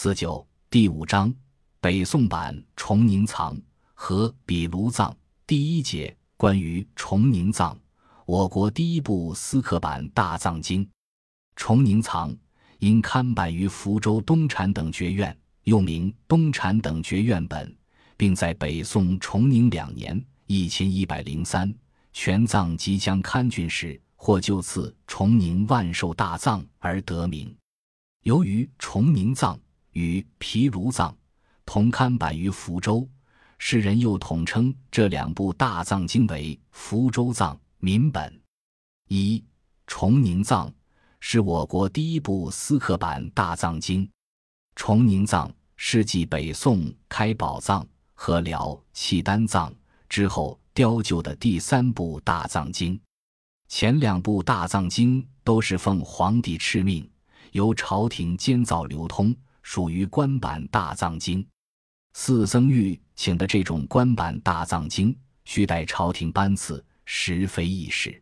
四九第五章北宋版崇宁藏和比卢藏第一节关于崇宁藏，我国第一部私刻版大藏经。崇宁藏因刊版于福州东禅等学院，又名东禅等学院本，并在北宋崇宁两年（一千一百零三）全藏即将刊竣时，或就赐崇宁万寿大藏而得名。由于崇宁藏。与毗卢藏同刊版于福州，世人又统称这两部大藏经为福州藏民本。一崇宁藏是我国第一部私刻版大藏经。崇宁藏是继北宋开宝藏和辽契丹藏之后雕就的第三部大藏经。前两部大藏经都是奉皇帝敕命，由朝廷监造流通。属于官版大藏经，四僧玉请的这种官版大藏经，需待朝廷颁赐，实非易事。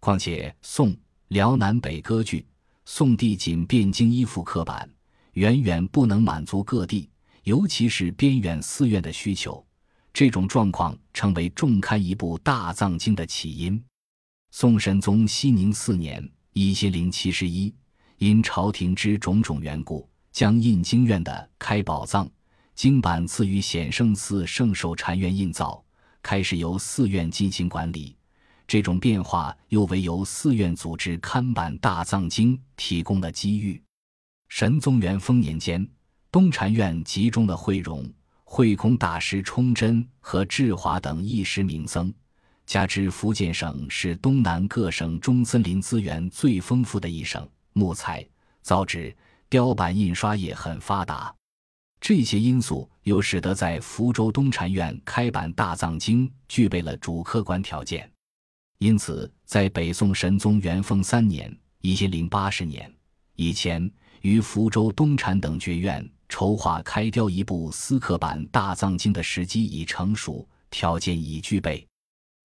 况且宋、辽南北割据，宋帝仅汴京一副刻版，远远不能满足各地，尤其是边远寺院的需求。这种状况成为重刊一部大藏经的起因。宋神宗熙宁四年（一千零七十一），因朝廷之种种缘故。将印经院的开宝藏经版赐予显圣寺圣寿禅院印造，开始由寺院进行管理。这种变化又为由寺院组织刊版大藏经提供了机遇。神宗元丰年间，东禅院集中了慧荣、慧空大师冲真和智华等一时名僧，加之福建省是东南各省中森林资源最丰富的一省，木材、造纸。雕版印刷业很发达，这些因素又使得在福州东禅院开版大藏经具备了主客观条件。因此，在北宋神宗元丰三年（一千零八十年）以前，于福州东禅等学院筹划开雕一部私刻版大藏经的时机已成熟，条件已具备。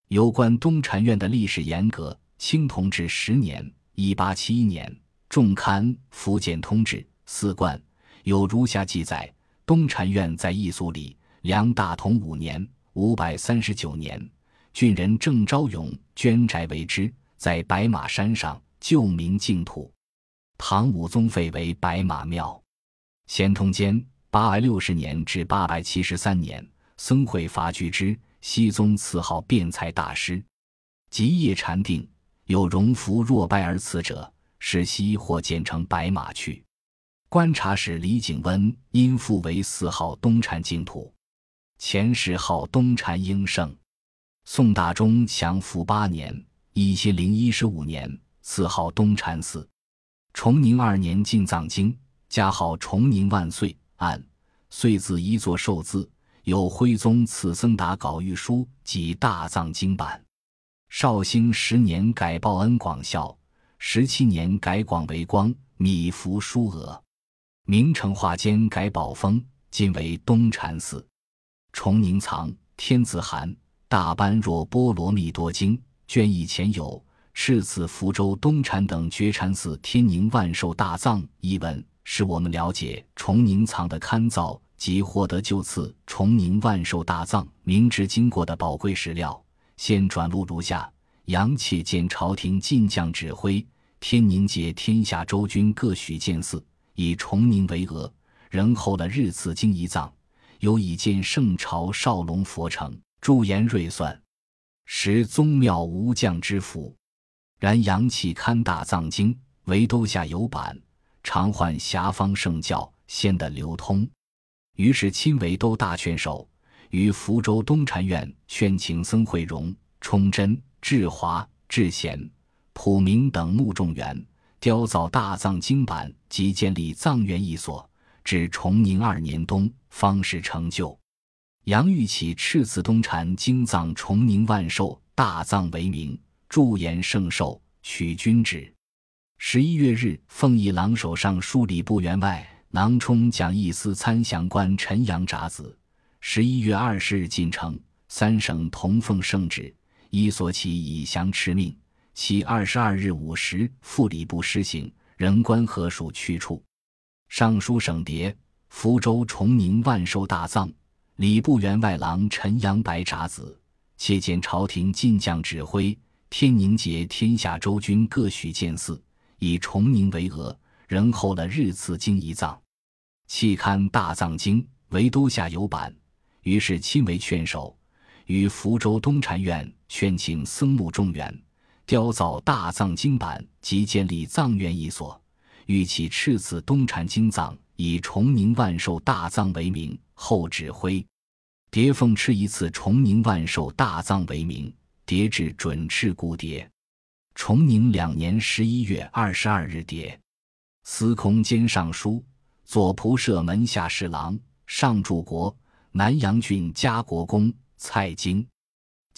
有关东禅院的历史沿革，清同治十年（一八七一年）。重刊《福建通志》四贯，有如下记载：东禅院在义肃里，梁大同五年（五百三十九年），郡人郑昭勇捐宅为之，在白马山上旧名净土。唐武宗废为白马庙。咸通间八百六十年至八百七十三年，僧会法居之，熹宗赐号辩才大师。吉业禅定，有荣福若拜而辞者。使西或建成白马去。观察使李景温因父为四号东禅净土，前十号东禅英圣。宋大中祥符八年（一千零一十五年）赐号东禅寺。崇宁二年进藏经，加号崇宁万岁。按岁字一作寿字，有徽宗赐僧达稿御书及大藏经版。绍兴十年改报恩广孝。十七年改广为光米芾书额，明成化间改宝峰，今为东禅寺。崇宁藏天子函大般若波罗蜜多经卷一前有敕赐福州东禅等觉禅寺天宁万寿大藏一文，使我们了解崇宁藏的刊造及获得就赐崇宁万寿大藏明知经过的宝贵史料。现转录如下。杨且见朝廷进将指挥，天宁节天下州军各许建寺，以崇宁为额，仍候了日赐经一藏，有以见圣朝少龙佛城，驻言瑞算，实宗庙无将之福。然杨气堪大藏经，唯都下有板，常唤遐方圣教，先的流通。于是亲为都大劝手，于福州东禅院劝请僧慧荣、冲真。智华、智贤、普明等目众缘，雕造大藏经版及建立藏院一所，至崇宁二年冬方始成就。杨玉起赤子东禅经藏崇宁万寿大藏为名，驻言圣寿，取君旨。十一月日，奉义郎手上书礼部员外囊充讲义司参详官陈阳札子。十一月二十日进城，三省同奉圣旨。伊所起以降敕命，其二十二日午时副礼部施行，仍官何属去处。尚书省牒福州崇宁万寿大藏，礼部员外郎陈阳白札子，切见朝廷进将指挥，天宁节天下州军各许见祀，以崇宁为额，仍后了日赐经一藏。期刊《大藏经》为都下有版，于是亲为劝手，于福州东禅院劝请僧目中原，雕造《大藏经》版，及建立藏院一所，欲起敕赐东禅经藏。以崇宁万寿大藏为名，后指挥叠凤敕一次崇宁万寿大藏为名，叠至准敕故叠。崇宁两年十一月二十二日叠。司空兼尚书、左仆射门下侍郎、上柱国、南阳郡嘉国公蔡京，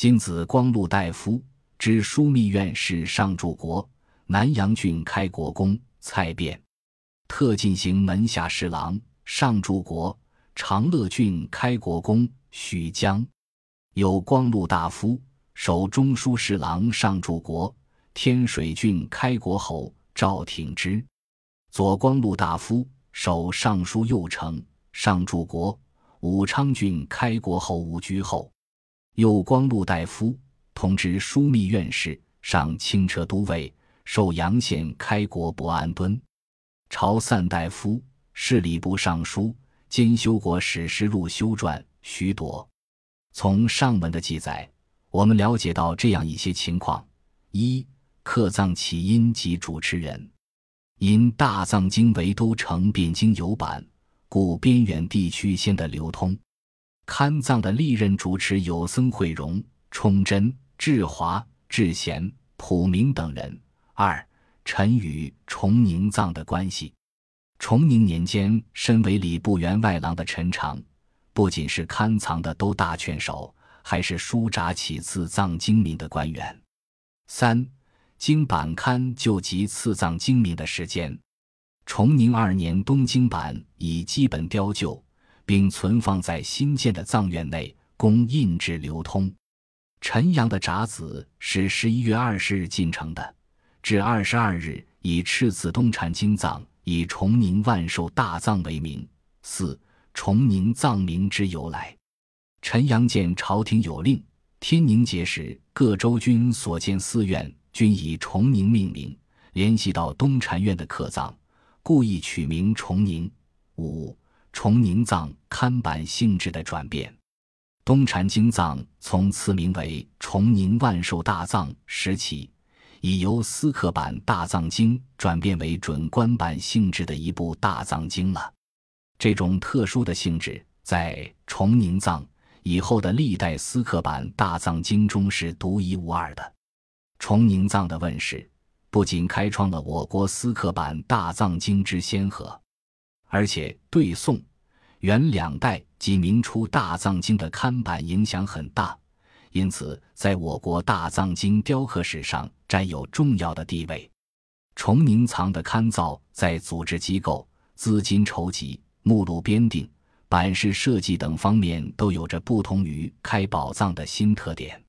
今子光禄大夫，知枢密院事上柱国、南阳郡开国公蔡卞。特进行门下侍郎上柱国长乐郡开国公许江，有光禄大夫守中书侍郎上柱国天水郡开国侯赵挺之，左光禄大夫守尚书右丞上柱国武昌郡开国侯吴居后，右光禄大夫同知枢密院事上轻车都尉寿阳县开国伯安敦。朝散大夫、侍礼部尚书兼修国史实录修撰许多。从上文的记载，我们了解到这样一些情况：一、刻藏起因及主持人。因大藏经为都城汴京有版，故边远地区先得流通。刊藏的历任主持有僧慧荣、崇祯、智华、智贤、普明等人。二陈与崇宁藏的关系。崇宁年间，身为礼部员外郎的陈长，不仅是刊藏的都大劝手，还是书札起赐藏经明的官员。三经版刊就及赐藏经明的时间。崇宁二年东京版已基本雕就，并存放在新建的藏院内，供印制流通。陈阳的札子是十一月二十日进城的。至二十二日，以赤子东禅经藏，以崇宁万寿大藏为名。四崇宁藏名之由来。陈阳见朝廷有令，天宁节时各州军所建寺院均以崇宁命名，联系到东禅院的刻藏，故意取名崇宁。五崇宁藏刊版性质的转变。东禅经藏从赐名为崇宁万寿大藏时起。已由私刻版《大藏经》转变为准官版性质的一部《大藏经》了。这种特殊的性质，在崇宁藏以后的历代私刻版《大藏经》中是独一无二的。崇宁藏的问世，不仅开创了我国私刻版《大藏经》之先河，而且对宋、元两代及明初《大藏经》的刊版影响很大。因此，在我国大藏经雕刻史上占有重要的地位。崇宁藏的刊造在组织机构、资金筹集、目录编定、版式设计等方面都有着不同于开宝藏的新特点。